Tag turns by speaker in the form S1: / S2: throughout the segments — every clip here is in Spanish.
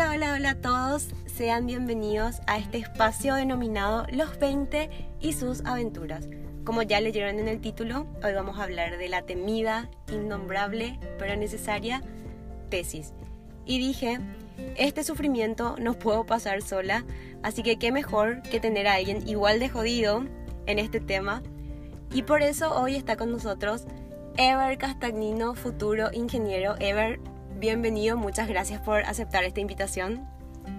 S1: Hola, hola, hola a todos. Sean bienvenidos a este espacio denominado Los 20 y sus aventuras. Como ya leyeron en el título, hoy vamos a hablar de la temida, innombrable, pero necesaria tesis. Y dije, este sufrimiento no puedo pasar sola, así que qué mejor que tener a alguien igual de jodido en este tema. Y por eso hoy está con nosotros Ever Castagnino, futuro ingeniero. Ever, bienvenido, muchas gracias por aceptar esta invitación.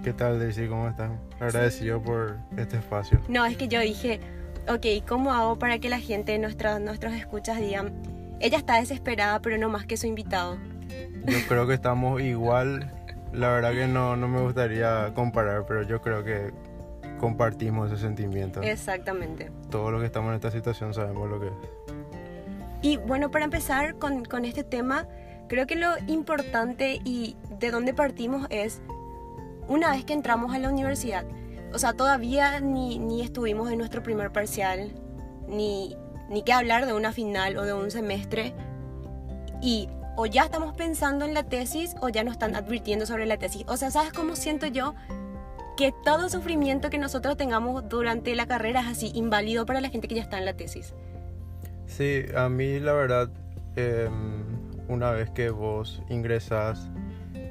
S2: ¿Qué tal, Daisy? ¿Cómo estás? Agradecido por este espacio.
S1: No, es que yo dije, ok, ¿cómo hago para que la gente, nuestros, nuestros escuchas digan, ella está desesperada, pero no más que su invitado?
S2: Yo creo que estamos igual. La verdad que no, no me gustaría comparar, pero yo creo que compartimos ese sentimiento.
S1: Exactamente.
S2: Todos los que estamos en esta situación sabemos lo que es.
S1: Y bueno, para empezar con, con este tema, creo que lo importante y de dónde partimos es una vez que entramos a la universidad. O sea, todavía ni, ni estuvimos en nuestro primer parcial, ni, ni que hablar de una final o de un semestre. Y o ya estamos pensando en la tesis o ya nos están advirtiendo sobre la tesis. O sea, ¿sabes cómo siento yo? Que todo sufrimiento que nosotros tengamos durante la carrera es así, inválido para la gente que ya está en la tesis.
S2: Sí, a mí la verdad, em, una vez que vos ingresas,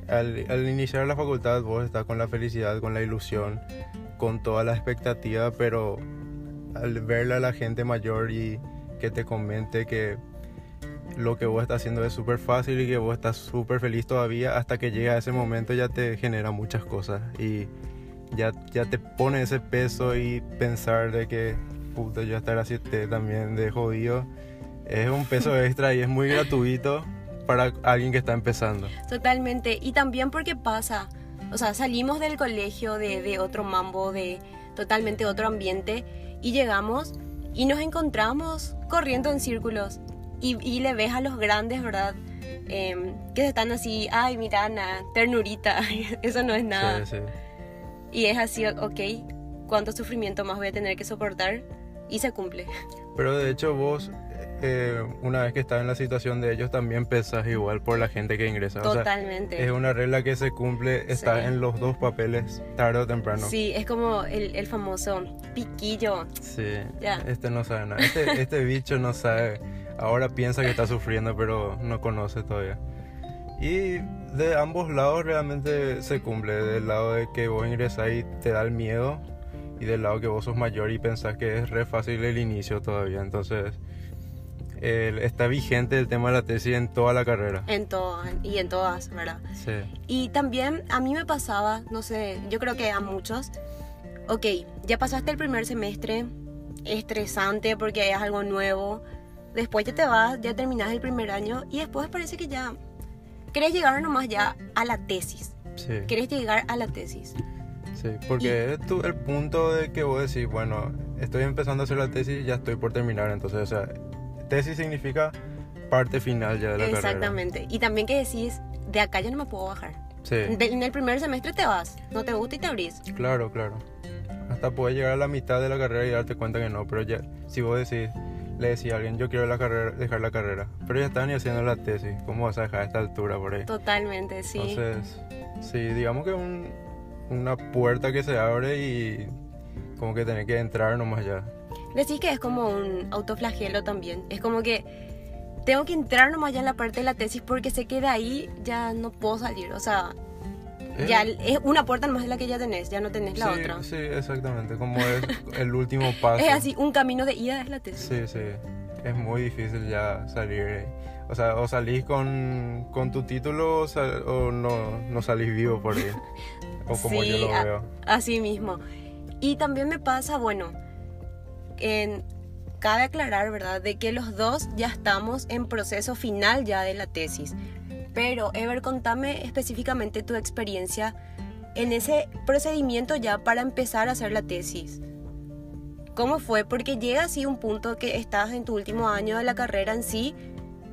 S2: al, al, iniciar la facultad vos estás con la felicidad, con la ilusión, con toda la expectativa, pero al verle a la gente mayor y que te comente que lo que vos estás haciendo es súper fácil y que vos estás súper feliz todavía, hasta que llega ese momento ya te genera muchas cosas y ya, ya te pone ese peso y pensar de que puta, yo estar así también de jodido, es un peso extra y es muy gratuito para alguien que está empezando.
S1: Totalmente, y también porque pasa, o sea, salimos del colegio de, de otro mambo, de totalmente otro ambiente, y llegamos y nos encontramos corriendo en círculos y, y le ves a los grandes, ¿verdad? Eh, que están así, ay, mira, Ana, ternurita, eso no es nada.
S2: Sí, sí.
S1: Y es así, ok, ¿cuánto sufrimiento más voy a tener que soportar? Y se cumple.
S2: Pero de hecho vos, eh, una vez que estás en la situación de ellos, también pesas igual por la gente que ingresa.
S1: Totalmente.
S2: O sea, es una regla que se cumple, está
S1: Sí.
S2: en los dos papeles, tarde o temprano.
S1: Sí, es como el, el famoso piquillo.
S2: Sí,
S1: Ya.
S2: este no sabe nada. Este, este bicho no sabe. Ahora piensa que está sufriendo, pero no conoce todavía. Y de ambos lados realmente se cumple. Del lado de que vos ingresás y te da el miedo. Y del lado que vos sos mayor y pensás que es re fácil el inicio todavía. Entonces, está vigente el tema de la tesis en toda la carrera.
S1: En todas y en todas, ¿verdad?
S2: Sí.
S1: Y también a mí me pasaba, no sé, yo creo que a muchos, ok, ya pasaste el primer semestre, estresante porque es algo nuevo, después ya te vas, ya terminas el primer año y después parece que ya querés llegar nomás ya a la tesis,
S2: Sí.
S1: querés llegar a la tesis.
S2: Sí, porque es tu- el punto de que vos decís, bueno, estoy empezando a hacer la tesis y ya estoy por terminar. Entonces, o sea, tesis significa parte final ya de la carrera.
S1: Exactamente. Y también que decís, de acá ya no me puedo bajar.
S2: Sí,
S1: De- en el primer semestre te vas, no te gusta y te abrís.
S2: claro, claro. Hasta puedes llegar a la mitad de la carrera y darte cuenta que no, pero ya, si vos decís, le decís a alguien, yo quiero la carrera, dejar la carrera, pero ya están ni haciendo la tesis, ¿cómo vas a dejar a esta altura por ahí?
S1: Totalmente, sí.
S2: Entonces, sí, digamos que un, una puerta que se abre y como que tenés que entrar nomás ya.
S1: Decís que es como un autoflagelo también. Es como que tengo que entrar nomás ya en la parte de la tesis porque sé que de ahí ya no puedo salir. O sea,
S2: Eh,
S1: ya es una puerta nomás la que ya tenés, ya no tenés la
S2: sí,
S1: otra.
S2: Sí, exactamente, como es el último paso.
S1: Es así, un camino de ida es la tesis.
S2: Sí, sí, es muy difícil ya salir. O sea, o salís con, con tu título o, sal- o no, no salís vivo por ahí. O como
S1: Sí,
S2: yo lo
S1: a-
S2: veo.
S1: Así mismo. Y también me pasa, bueno, en, cabe aclarar, ¿verdad?, de que los dos ya estamos en proceso final ya de la tesis. Pero, Ever, contame específicamente tu experiencia en ese procedimiento ya para empezar a hacer la tesis. ¿Cómo fue? Porque llega así un punto que estás en tu último año de la carrera en sí,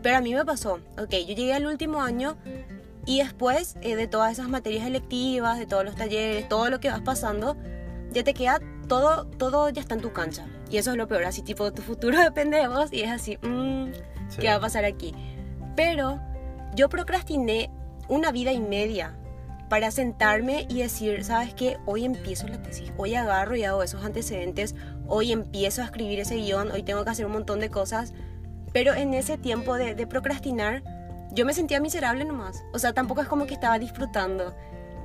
S1: pero a mí me pasó. Ok, yo llegué al último año y después eh, de todas esas materias electivas, de todos los talleres, todo lo que vas pasando, ya te queda todo, todo ya está en tu cancha. Y eso es lo peor, así tipo tu futuro depende de vos y es así, mm,
S2: Sí.
S1: ¿qué va a pasar aquí? Pero yo procrastiné una vida y media para sentarme y decir, ¿sabes qué? Hoy empiezo la tesis, hoy agarro y hago esos antecedentes, hoy empiezo a escribir ese guion, hoy tengo que hacer un montón de cosas, pero en ese tiempo de, de procrastinar, yo me sentía miserable nomás, o sea, tampoco es como que estaba disfrutando.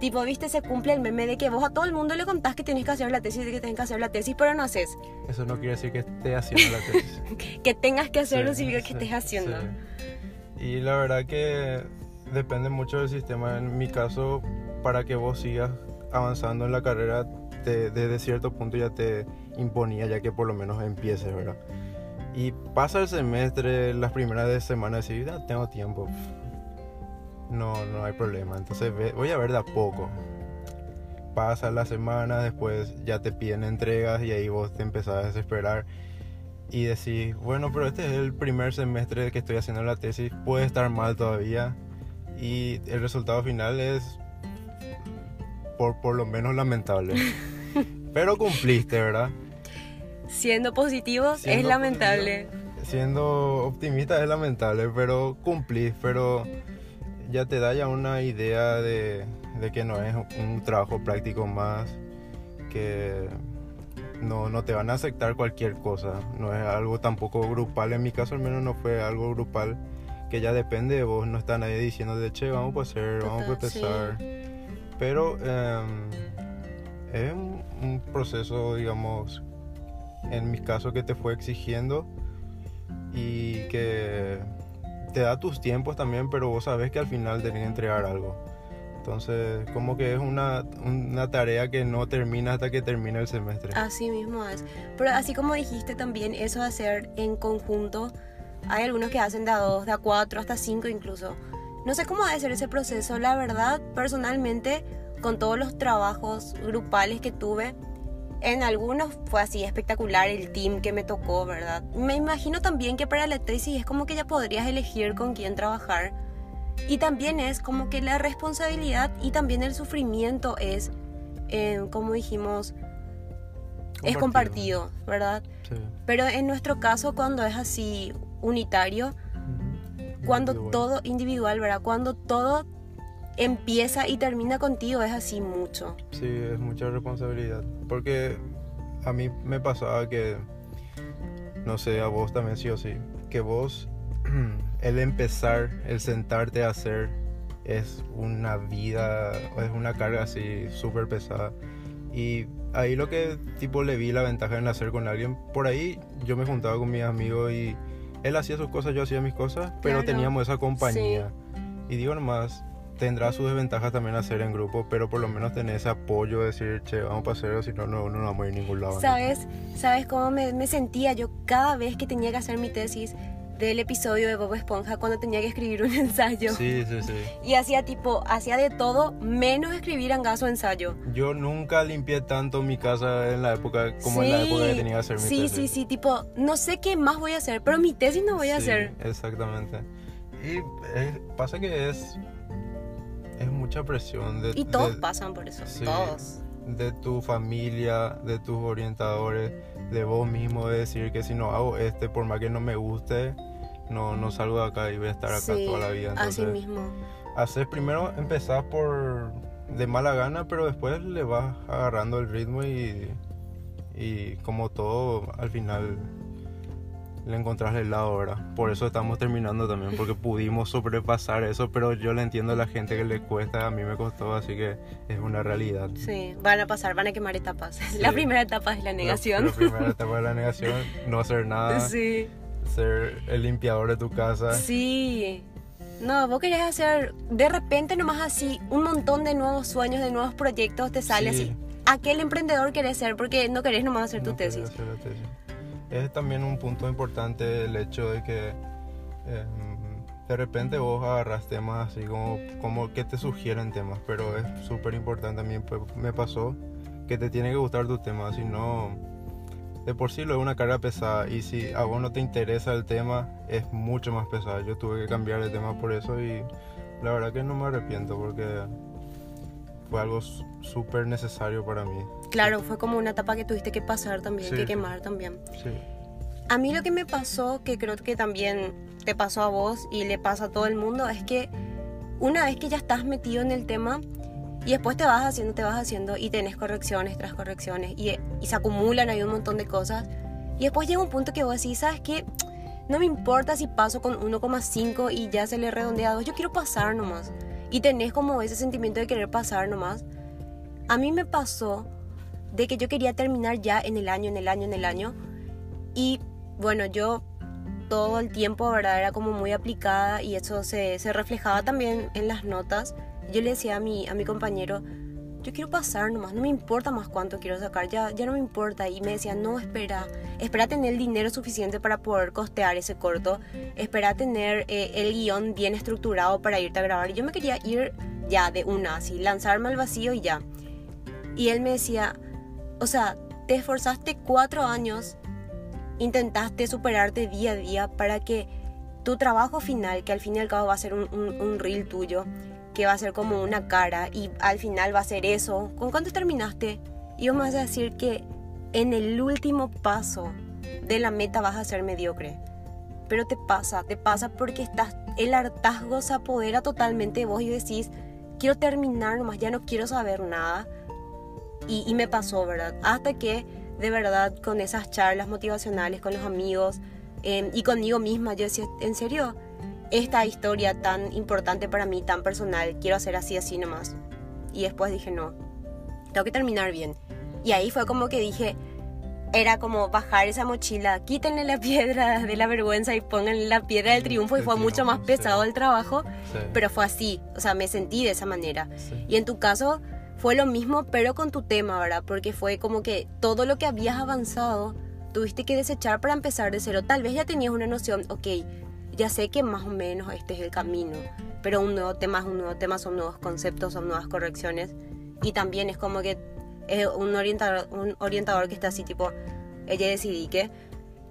S1: Tipo, viste, se cumple el meme de que vos a todo el mundo le contás que tenés que hacer la tesis, de que tenés que hacer la tesis, pero no haces.
S2: Eso no quiere decir que estés haciendo la tesis.
S1: que tengas que hacerlo
S2: Sí,
S1: significa que
S2: sí,
S1: estés haciendo.
S2: sí. Y la verdad que depende mucho del sistema. En mi caso, para que vos sigas avanzando en la carrera, te- desde cierto punto ya te imponía, ya que por lo menos empieces, ¿verdad? Y pasa el semestre, las primeras de semana, decir, "Ah, tengo tiempo. No, no hay problema. Entonces ve- voy a ver de a poco. Pasa la semana, después ya te piden entregas y ahí vos te empezás a desesperar y decís, bueno, pero este es el primer semestre que estoy haciendo la tesis, puede estar mal todavía y el resultado final es por, por lo menos lamentable. pero cumpliste, ¿verdad?
S1: Siendo positivos es lamentable.
S2: Siendo optimista es lamentable, pero cumplís, pero ya te da ya una idea de, de que no es un trabajo práctico más, que no, no te van a aceptar cualquier cosa, no es algo tampoco grupal, en mi caso al menos no fue algo grupal, que ya depende de vos, no está nadie diciendo de che, vamos a hacer, vamos a
S1: sí.
S2: empezar, pero em, es un, un proceso, digamos, en mi caso que te fue exigiendo y que te da tus tiempos también, pero vos sabes que al final tenés que entregar algo. Entonces, como que es una, una tarea que no termina hasta que termina el semestre.
S1: Así mismo es. Pero así como dijiste también, eso de hacer en conjunto, hay algunos que hacen de a dos, de a cuatro, hasta cinco incluso. No sé cómo debe ser ese proceso. La verdad, personalmente, con todos los trabajos grupales que tuve, en algunos fue así espectacular el team que me tocó, ¿verdad? Me imagino también que para la tesis es como que ya podrías elegir con quién trabajar. Y también es como que la responsabilidad y también el sufrimiento es, eh, como dijimos, es compartido, ¿verdad?
S2: Sí.
S1: Pero en nuestro caso, cuando es así unitario, cuando
S2: Individual.
S1: todo individual, ¿verdad? Cuando todo empieza y termina contigo, es así mucho.
S2: Sí, es mucha responsabilidad. Porque a mí me pasaba que, no sé, a vos también sí o sí, que vos, el empezar, el sentarte a hacer, es una vida, es una carga así súper pesada. Y ahí lo que tipo le vi la ventaja en hacer con alguien, por ahí yo me juntaba con mis amigos y él hacía sus cosas, yo hacía mis cosas, pero
S1: Claro.
S2: teníamos esa compañía. Y digo nomás, tendrá sus desventajas también hacer en grupo, pero por lo menos tener ese apoyo de decir, che, vamos para hacerlo, si no, no, no vamos a ir a ningún lado. ¿no?
S1: ¿Sabes? ¿Sabes cómo me, me sentía yo cada vez que tenía que hacer mi tesis del episodio de Bob Esponja cuando tenía que escribir un ensayo?
S2: Sí, sí, sí.
S1: Y hacía tipo, hacía de todo menos escribir angazo ensayo.
S2: Yo nunca limpié tanto mi casa en la época como en la
S1: Sí.
S2: época que tenía que hacer mi
S1: Sí,
S2: tesis.
S1: sí, sí, tipo, no sé qué más voy a hacer, pero mi tesis no voy a
S2: Sí,
S1: hacer.
S2: Exactamente. Y es- pasa que es mucha presión de,
S1: Y todos
S2: de-
S1: pasan por eso,
S2: sí.
S1: todos.
S2: de tu familia, de tus orientadores, de vos mismo, de decir que si no hago este, por más que no me guste, no, no salgo de acá y voy a estar acá
S1: Sí,
S2: toda la vida.
S1: así
S2: Entonces,
S1: mismo.
S2: haces primero, empezás por de mala gana, pero después le vas agarrando el ritmo y, y como todo, al final le encontrás el lado, ¿verdad? Por eso estamos terminando también, porque pudimos sobrepasar eso, pero yo le entiendo a la gente que le cuesta, a mí me costó, así que es una realidad.
S1: Sí, van a pasar, van a quemar etapas. La primera etapa es la negación.
S2: La, la primera etapa de la negación, no hacer nada,
S1: Sí,
S2: ser el limpiador de tu casa.
S1: sí. No, vos querés hacer de repente nomás así un montón de nuevos sueños, de nuevos proyectos, te sale
S2: Sí.
S1: así. Aquel emprendedor querés ser porque no querés nomás hacer tu
S2: No quería
S1: tesis.
S2: hacer la tesis. Es también un punto importante el hecho de que eh, de repente vos agarras temas así como, como que te sugieren temas, pero es súper importante también, pues, me pasó que te tiene que gustar tu tema, si no, de por sí lo es una carga pesada y si a vos no te interesa el tema, es mucho más pesado. Yo tuve que cambiar de tema por eso y la verdad que no me arrepiento porque fue algo súper necesario para mí.
S1: Claro, fue como una etapa que tuviste que pasar también,
S2: Sí,
S1: que quemar también.
S2: Sí.
S1: A mí lo que me pasó, que creo que también te pasó a vos y le pasa a todo el mundo, es que una vez que ya estás metido en el tema, Y después te vas haciendo, te vas haciendo y tenés correcciones tras correcciones y, y se acumulan ahí un montón de cosas. Y después llega un punto que vos decís, ¿sabes qué? No me importa si paso con 1,5 y ya se le redondea a 2, yo quiero pasar nomás. Y tenés como ese sentimiento de querer pasar nomás. A mí me pasó de que yo quería terminar ya en el año, en el año, en el año. Y bueno, yo todo el tiempo, ¿verdad? Era como muy aplicada y eso se, se reflejaba también en las notas. Yo le decía a mi, a mi compañero, yo quiero pasar nomás, no me importa más cuánto quiero sacar, ya, ya no me importa. Y me decía, no, espera, espera tener el dinero suficiente para poder costear ese corto, espera tener eh, el guion bien estructurado para irte a grabar. Y yo me quería ir ya de una, así, lanzarme al vacío y ya. Y él me decía, o sea, te esforzaste cuatro años, intentaste superarte día a día para que tu trabajo final, que al fin y al cabo va a ser un, un, un reel tuyo, que va a ser como una cara y al final va a ser eso. ¿Con cuánto terminaste? Y vos me vas a decir que en el último paso de la meta vas a ser mediocre. Pero te pasa, te pasa porque estás, el hartazgo se apodera totalmente de vos y decís, quiero terminar nomás, ya no quiero saber nada. Y, y me pasó, ¿verdad? Hasta que de verdad con esas charlas motivacionales con los amigos eh, y conmigo misma, yo decía, ¿en serio? Esta historia tan importante para mí, tan personal, quiero hacer así, así nomás. Y después dije, no, tengo que terminar bien. Y ahí fue como que dije, era como bajar esa mochila, quítenle la piedra de la vergüenza y pónganle la piedra del triunfo y fue mucho más pesado el trabajo,
S2: Sí.
S1: pero fue así, o sea, me sentí de esa manera. Y en tu caso fue lo mismo, pero con tu tema, ¿verdad? Porque fue como que todo lo que habías avanzado tuviste que desechar para empezar de cero. Tal vez ya tenías una noción, ok, ya sé que más o menos este es el camino, pero un nuevo tema es un nuevo tema, son nuevos conceptos, son nuevas correcciones. Y también es como que es un orientador, un orientador que está así tipo, ella decidí que...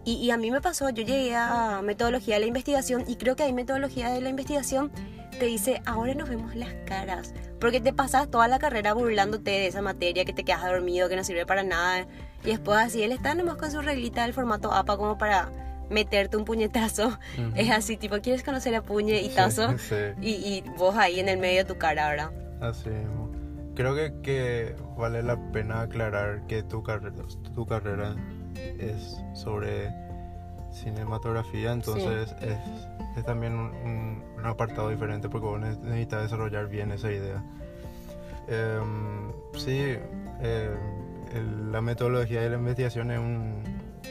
S1: Y, y a mí me pasó, yo llegué a metodología de la investigación y creo que hay metodología de la investigación te dice, ahora nos vemos las caras. Porque te pasas toda la carrera burlándote de esa materia, que te quedas dormido, que no sirve para nada. Y después así, él está nomás con su reglita del formato APA como para meterte un puñetazo. Es así, tipo, ¿quieres conocer a puñe y tazo?
S2: Sí, sí.
S1: Y, y vos ahí en el medio de tu cara, ¿verdad?
S2: Así mismo. Creo que, que vale la pena aclarar que tu carrera, tu carrera es sobre cinematografía, entonces es, es también un, un- un apartado diferente porque vos ne- necesitas desarrollar bien esa idea. Em, sí, el- la metodología de la investigación es un,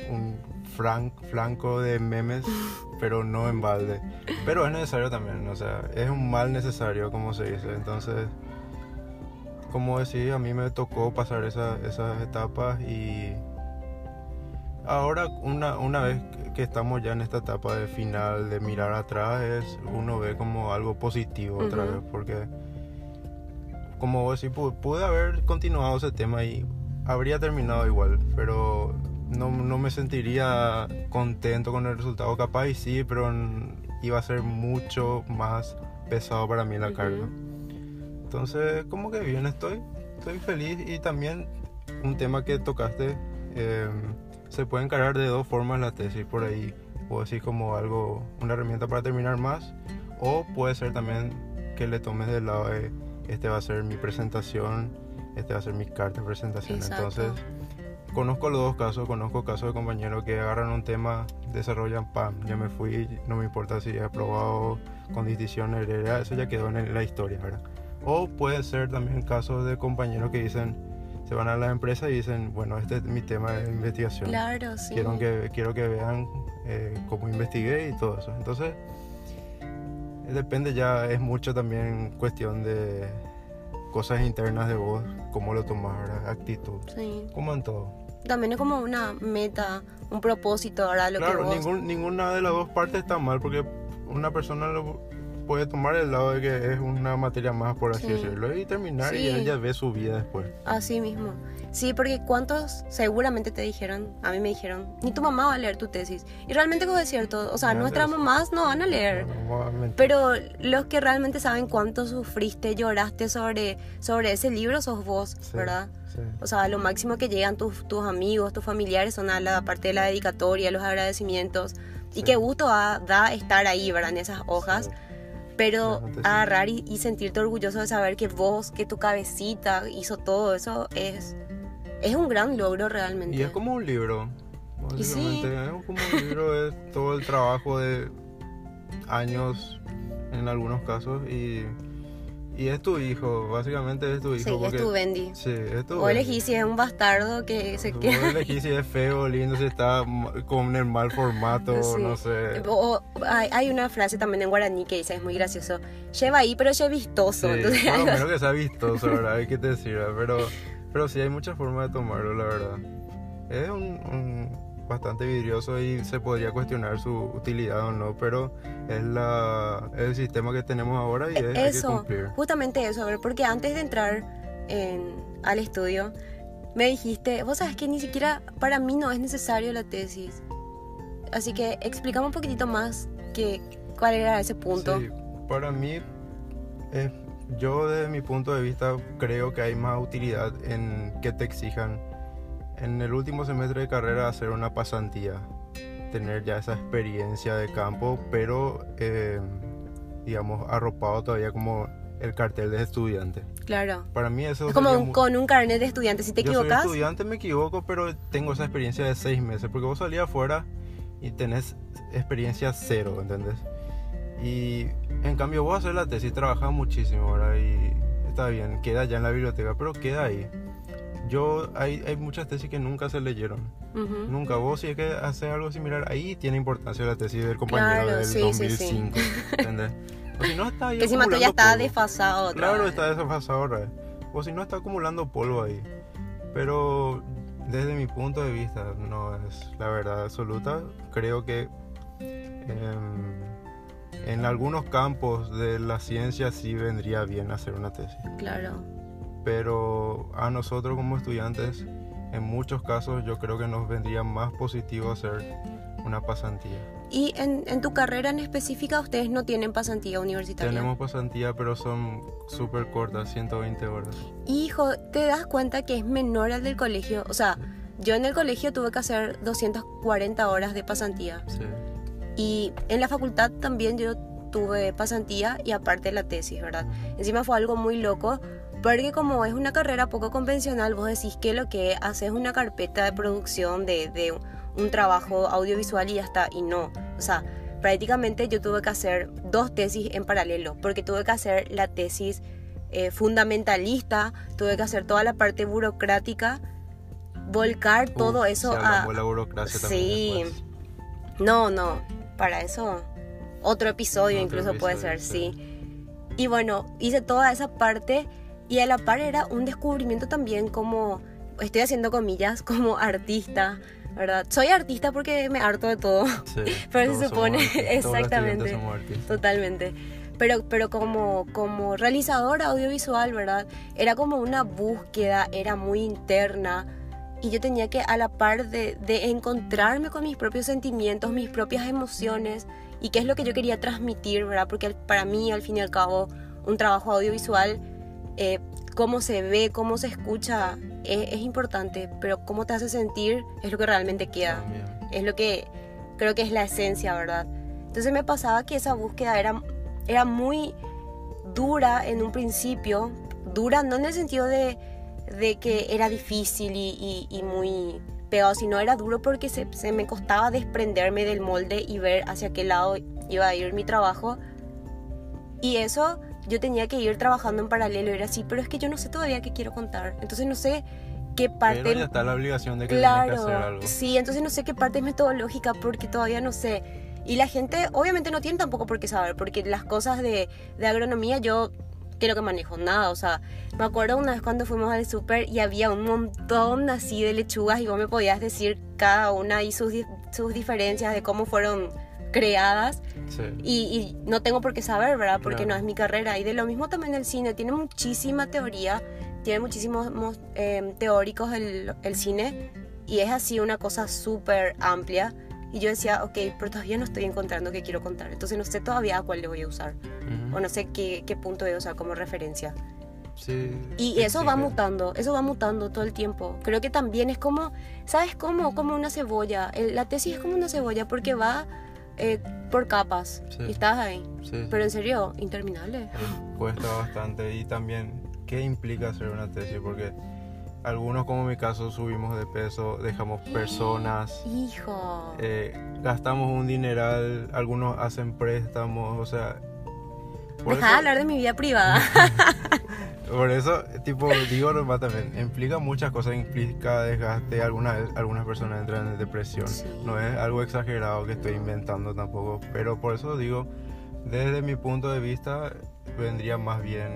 S2: un fran- flanco de memes, pero no en balde. Pero es necesario también, o sea, es un mal necesario, como se dice. Entonces, como decía, a mí me tocó pasar esa- esas etapas y ahora una, una vez que estamos ya en esta etapa de final, de mirar atrás, es uno ve como algo positivo otra vez, porque como vos decís, pu- pude haber continuado ese tema y habría terminado igual, pero no, no me sentiría contento con el resultado. Capaz y sí, pero iba a ser mucho más pesado para mí la
S1: Ujú.
S2: carga. Entonces, como que bien estoy, estoy feliz y también un tema que tocaste, eh, se puede encarar de dos formas la tesis, por ahí puedo decir como algo, una herramienta para terminar más, o puede ser también que le tomes del lado de, este va a ser mi presentación, este va a ser mi carta de presentación.
S1: Exacto.
S2: Entonces, conozco los dos casos, conozco casos de compañeros que agarran un tema, desarrollan, pam, ya me fui, no me importa si he aprobado con distinción heredera, eso ya quedó en la historia, ¿verdad? O puede ser también casos de compañeros que dicen, se van a la empresa y dicen, bueno, este es mi tema de investigación.
S1: Claro, sí.
S2: Quiero que, quiero que vean eh, cómo investigué y todo eso. Entonces, depende ya, es mucho también cuestión de cosas internas de vos, cómo lo tomas, ¿verdad? actitud,
S1: Sí.
S2: como en todo.
S1: También es como una meta, un propósito, ¿verdad? Lo
S2: claro,
S1: que vos...
S2: ningún- ninguna de las dos partes está mal porque una persona lo puede tomar el lado de que es una materia más, por así
S1: Sí.
S2: decirlo, y terminar y
S1: Sí.
S2: ella ve su vida después.
S1: Así mismo. Sí, porque cuántos seguramente te dijeron, a mí me dijeron, ni tu mamá va a leer tu tesis. Y realmente como es cierto, o sea,
S2: No,
S1: nuestras
S2: es-
S1: mamás no van a leer.
S2: No.
S1: Pero los que realmente saben cuánto sufriste, lloraste sobre, sobre ese libro sos vos,
S2: Sí,
S1: ¿verdad? O sea, lo máximo que llegan tus, tus amigos, tus familiares son a la parte de la dedicatoria, los agradecimientos. Y qué gusto da, da estar ahí, ¿verdad? En esas hojas.
S2: Sí.
S1: Pero agarrar y, y sentirte orgulloso de saber que vos, que tu cabecita hizo todo eso, es, es un gran logro realmente.
S2: Y es como un libro.
S1: Y sí.
S2: Básicamente, es como un libro, es todo el trabajo de años en algunos casos y, y es tu hijo, básicamente es tu hijo.
S1: Sí, es
S2: porque-
S1: tu Bendy.
S2: Sí, es tu
S1: O
S2: Bendy.
S1: elegís si es un bastardo que se queda.
S2: elegís si es feo, lindo, si está con el mal formato,
S1: Sí.
S2: no sé.
S1: O, hay, hay una frase también en guaraní que dice, es muy gracioso, lleva ahí pero
S2: Sí,
S1: vistoso.
S2: por
S1: Entonces,
S2: lo
S1: algo
S2: menos que sea vistoso, ¿verdad? Hay que sirva, pero, pero sí hay muchas formas de tomarlo, la verdad. Es un, un bastante vidrioso y se podría cuestionar su utilidad o no, pero es la, es el sistema que tenemos ahora y es, hay que
S1: eso,
S2: cumplir.
S1: justamente eso, a ver, porque antes de entrar en- al estudio, me dijiste, vos sabes que ni siquiera para mí no es necesario la tesis. Así que explícame un poquitito más que, cuál era ese punto.
S2: Sí, para mí, eh, yo desde mi punto de vista creo que hay más utilidad en que te exijan en el último semestre de carrera hacer una pasantía, tener ya esa experiencia de campo, pero eh, digamos arropado todavía como el cartel de estudiante.
S1: Claro.
S2: Para mí eso
S1: Es como un- con un carnet de estudiante, si te
S2: yo soy
S1: equivocas,
S2: estudiante, me equivoco, pero tengo esa experiencia de seis meses, porque vos salís afuera y tenés experiencia cero, ¿entendés? Y en cambio vos hacer la tesis, trabajas muchísimo, ¿verdad? Y está bien, queda ya en la biblioteca, pero queda ahí. Yo, hay, hay muchas tesis que nunca se leyeron. Nunca. Vos, si es que haces algo similar, ahí tiene importancia la tesis del compañero
S1: Claro,
S2: del
S1: sí, sí, sí.
S2: 2005. ¿Entendés? O si no está ahí
S1: que encima tú ya está
S2: polvo.
S1: desfasado. otra
S2: Claro,
S1: vez.
S2: está desfasado otra vez. O si no, está acumulando polvo ahí. Pero desde mi punto de vista, no es la verdad absoluta. Creo que em, en algunos campos de la ciencia sí vendría bien hacer una tesis.
S1: Claro.
S2: Pero a nosotros como estudiantes, en muchos casos yo creo que nos vendría más positivo hacer una pasantía.
S1: Y en, en tu carrera en específica, ustedes no tienen pasantía universitaria.
S2: Tenemos pasantía, pero son súper cortas, 120 horas.
S1: Hijo, te das cuenta que es menor al del colegio. O sea, yo en el colegio tuve que hacer 240 horas de pasantía.
S2: Sí.
S1: Y en la facultad también yo tuve pasantía y aparte la tesis, ¿verdad? Encima fue algo muy loco, porque como es una carrera poco convencional, vos decís que lo que haces es una carpeta de producción de, de un trabajo audiovisual y ya está, y no. O sea, prácticamente yo tuve que hacer dos tesis en paralelo, porque tuve que hacer la tesis eh, fundamentalista, tuve que hacer toda la parte burocrática, volcar todo eso a...
S2: la burocracia
S1: Sí.
S2: después.
S1: No, no, para eso otro episodio
S2: Otro
S1: incluso puede ser,
S2: sí.
S1: sí. Y bueno, hice toda esa parte y a la par era un descubrimiento también como, estoy haciendo comillas, como artista, ¿verdad? Soy artista porque me harto de todo,
S2: Sí,
S1: Pero se supone- exactamente. totalmente. Pero, pero como, como realizadora audiovisual, ¿verdad? Era como una búsqueda, era muy interna. Y yo tenía que, a la par de, de encontrarme con mis propios sentimientos, mis propias emociones, y qué es lo que yo quería transmitir, ¿verdad? Porque para mí, al fin y al cabo, un trabajo audiovisual, eh, cómo se ve, cómo se escucha, es, es importante, pero cómo te hace sentir es lo que realmente queda es lo que creo que es la esencia, ¿verdad? Entonces me pasaba que esa búsqueda era, era muy dura en un principio, dura no en el sentido de, de que era difícil y, y- y muy pegado, sino era duro porque se, se me costaba desprenderme del molde y ver hacia qué lado iba a ir mi trabajo. Y eso yo tenía que ir trabajando en paralelo, era así, pero es que yo no sé todavía qué quiero contar, entonces no sé qué parte...
S2: Pero ya está la obligación de que que hacer
S1: Claro,
S2: algo.
S1: sí, entonces no sé qué parte es metodológica porque todavía no sé. Y la gente obviamente no tiene tampoco por qué saber, porque las cosas de, de agronomía yo creo que manejo nada. O sea, me acuerdo una vez cuando fuimos al súper y había un montón así de lechugas y vos me podías decir cada una y sus, sus diferencias de cómo fueron creadas.
S2: Sí.
S1: Y, y no tengo por qué saber, ¿verdad? Porque no es mi carrera. Y de lo mismo también el cine. Tiene muchísima teoría, tiene muchísimos mos- eh, teóricos el, el cine. Y es así una cosa súper amplia. Y yo decía, ok, pero todavía no estoy encontrando qué quiero contar. Entonces no sé todavía a cuál le voy a usar. O no sé qué, qué punto voy a usar como referencia.
S2: Sí,
S1: Y eso
S2: sí,
S1: va mutando, eso va mutando todo el tiempo. Creo que también es como, ¿sabes cómo? Como una cebolla. El- la tesis es como una cebolla porque va eh, por capas.
S2: Sí.
S1: Y estás ahí.
S2: Sí.
S1: Pero en serio, interminable.
S2: Eh, cuesta bastante y también qué implica hacer una tesis porque algunos como en mi caso subimos de peso, dejamos personas,
S1: Hijo.
S2: eh, gastamos un dineral, algunos hacen préstamos, o sea...
S1: Deja de hablar de mi vida privada.
S2: Por eso, tipo, digo nomás también, implica muchas cosas, implica desgaste, algunas, algunas personas entran en depresión.
S1: Sí.
S2: No es algo exagerado que estoy inventando tampoco, pero por eso digo, desde mi punto de vista, vendría más bien,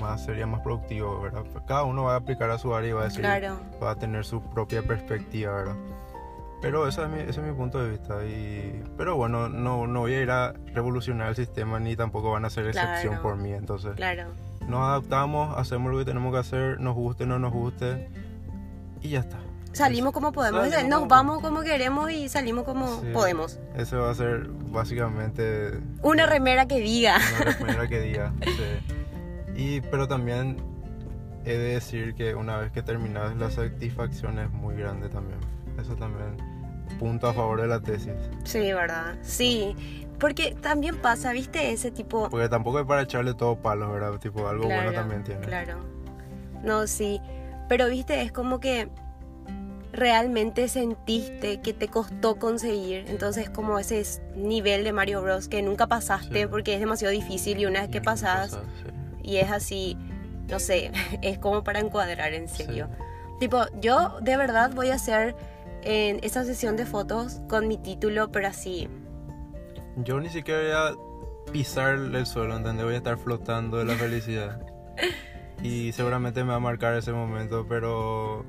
S2: más sería más productivo, ¿verdad? Cada uno va a aplicar a su área y va a decir,
S1: Claro.
S2: va a tener su propia perspectiva, ¿verdad? Pero ese es mi, ese es mi punto de vista. Y, pero bueno, no, no voy a ir a revolucionar el sistema ni tampoco van a ser excepción
S1: Claro.
S2: por mí. Entonces,
S1: Claro.
S2: Nos adaptamos, hacemos lo que tenemos que hacer, nos guste o no nos guste y ya está.
S1: Salimos como podemos.
S2: Salimos
S1: Nos
S2: como-
S1: vamos como queremos y salimos como
S2: Sí.
S1: podemos.
S2: Ese va a ser básicamente
S1: Una remera que diga.
S2: una primera que diga. sí. Y, pero también he de decir que una vez que terminas la satisfacción es muy grande también. Eso también punto a favor de la tesis.
S1: Sí, ¿verdad? Sí. Porque también pasa, ¿viste? Ese tipo...
S2: Porque tampoco es para echarle todo palos, ¿verdad? Tipo, algo bueno también tiene.
S1: Claro. No, sí. Pero, ¿viste? Es como que realmente sentiste que te costó conseguir. Entonces, como ese es nivel de Mario Bros. que nunca pasaste
S2: Sí.
S1: porque es demasiado difícil y una vez que pasas
S2: sí.
S1: y es así, no sé, es como para encuadrar en
S2: Sí.
S1: serio. Tipo, yo de verdad voy a hacer en esa sesión de fotos con mi título, pero así.
S2: Yo ni siquiera voy a pisar el suelo, ¿entendés? Voy a estar flotando de la felicidad. Y seguramente me va a marcar ese momento, pero...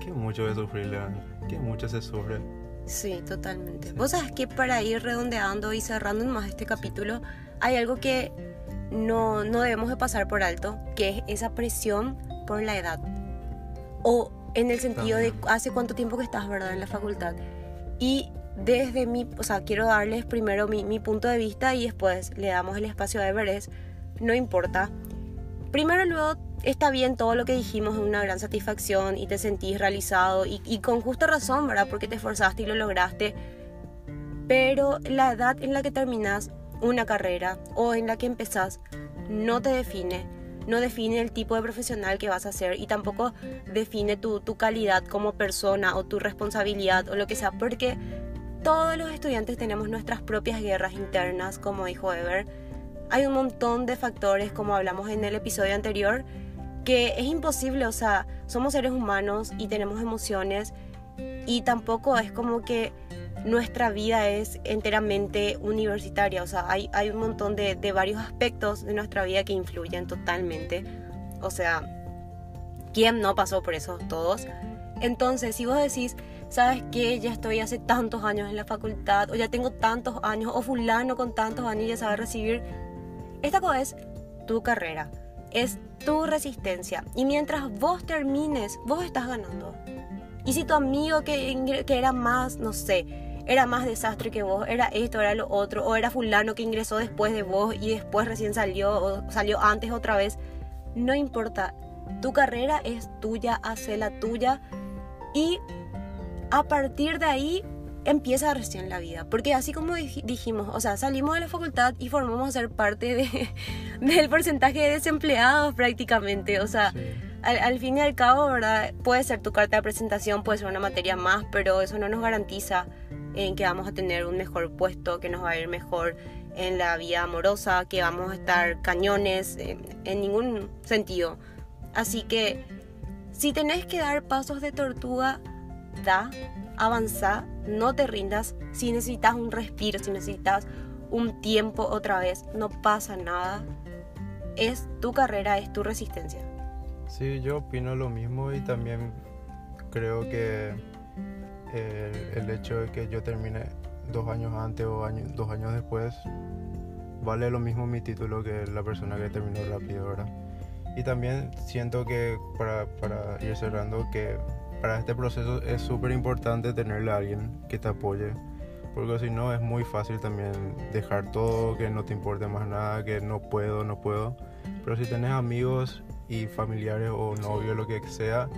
S2: Qué mucho de sufrir, Leandro. Qué mucho se sufre.
S1: Sí, totalmente.
S2: Sí.
S1: Vos sabes que para ir redondeando y cerrando más este capítulo, hay algo que no, no debemos de pasar por alto, que es esa presión por la edad. O en el sentido de
S2: También.
S1: hace cuánto tiempo que estás, ¿verdad?, en la facultad. Y desde mi, o sea, quiero darles primero mi, mi punto de vista y después le damos el espacio a Everest. No importa. Primero luego está bien todo lo que dijimos, es una gran satisfacción y te sentís realizado y, y con justa razón, ¿verdad? Porque te esforzaste y lo lograste. Pero la edad en la que terminas una carrera o en la que empezás no te define. No define el tipo de profesional que vas a ser y tampoco define tu, tu calidad como persona o tu responsabilidad o lo que sea, porque todos los estudiantes tenemos nuestras propias guerras internas, como dijo Ever. Hay un montón de factores, como hablamos en el episodio anterior, que es imposible, o sea, somos seres humanos y tenemos emociones y tampoco es como que nuestra vida es enteramente universitaria, o sea, hay, hay un montón de, de varios aspectos de nuestra vida que influyen totalmente, o sea, ¿quién no pasó por eso? Todos. Entonces, si vos decís, ¿sabes qué? Ya estoy hace tantos años en la facultad, o ya tengo tantos años, o fulano con tantos años ya sabe recibir, esta cosa es tu carrera, es tu resistencia. Y mientras vos termines, vos estás ganando. Y si tu amigo que, que era más, no sé, era más desastre que vos, era esto, era lo otro, o era fulano que ingresó después de vos y después recién salió, o salió antes otra vez, no importa. Tu carrera es tuya, hace la tuya y a partir de ahí empieza recién la vida. Porque así como dij- dijimos, o sea, salimos de la facultad y formamos a ser parte de, del porcentaje de desempleados prácticamente. O sea,
S2: Sí.
S1: al, al fin y al cabo, ¿verdad? Puede ser tu carta de presentación, puede ser una materia más, pero eso no nos garantiza en que vamos a tener un mejor puesto, que nos va a ir mejor en la vida amorosa, que vamos a estar cañones, en, en ningún sentido. Así que si tenés que dar pasos de tortuga, da, avanza, no te rindas. Si necesitas un respiro, si necesitas un tiempo otra vez, no pasa nada. Es tu carrera, es tu resistencia.
S2: Sí, yo opino lo mismo y también creo que el, el hecho de que yo termine dos años antes o año- dos años después vale lo mismo mi título que la persona que terminó rápido, ¿verdad? Y también siento que para, para ir cerrando que para este proceso es súper importante tenerle a alguien que te apoye porque si no es muy fácil también dejar todo, que no te importe más nada, que no puedo, no puedo. Pero si tenés amigos y familiares o novios, lo que sea,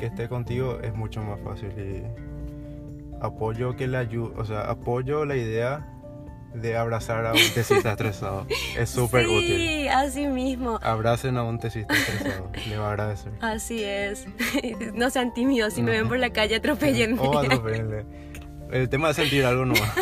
S2: que esté contigo es mucho más fácil y apoyo que ayude, o sea, apoyo la idea de abrazar a un tesista estresado. Es súper
S1: sí,
S2: útil.
S1: Sí, así mismo.
S2: Abracen a un tesista estresado. Le va a agradecer.
S1: Así es. no sean tímidos. Si me ven por la calle, atropellenme.
S2: O atropellenle. El tema es sentir algo nuevo.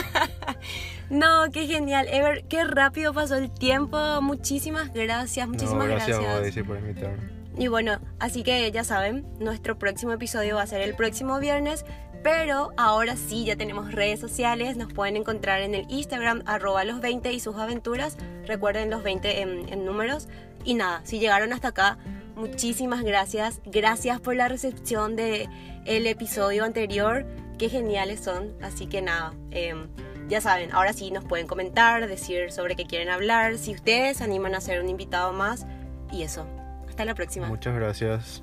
S1: No, qué genial. Ever, qué rápido pasó el tiempo. Muchísimas gracias, muchísimas
S2: no, gracias.
S1: gracias.
S2: a Daisy por invitarme.
S1: Y bueno, así que ya saben, nuestro próximo episodio va a ser el próximo viernes. Pero ahora sí, ya tenemos redes sociales. Nos pueden encontrar en el Instagram, arroba los 20 y sus aventuras. Recuerden los 20 en, números. Y nada, si llegaron hasta acá, muchísimas gracias. Gracias por la recepción del el episodio anterior. Qué geniales son. Así que nada, eh, ya saben, ahora sí nos pueden comentar, decir sobre qué quieren hablar, si ustedes animan a ser un invitado más. Y eso. Hasta la próxima.
S2: Muchas gracias.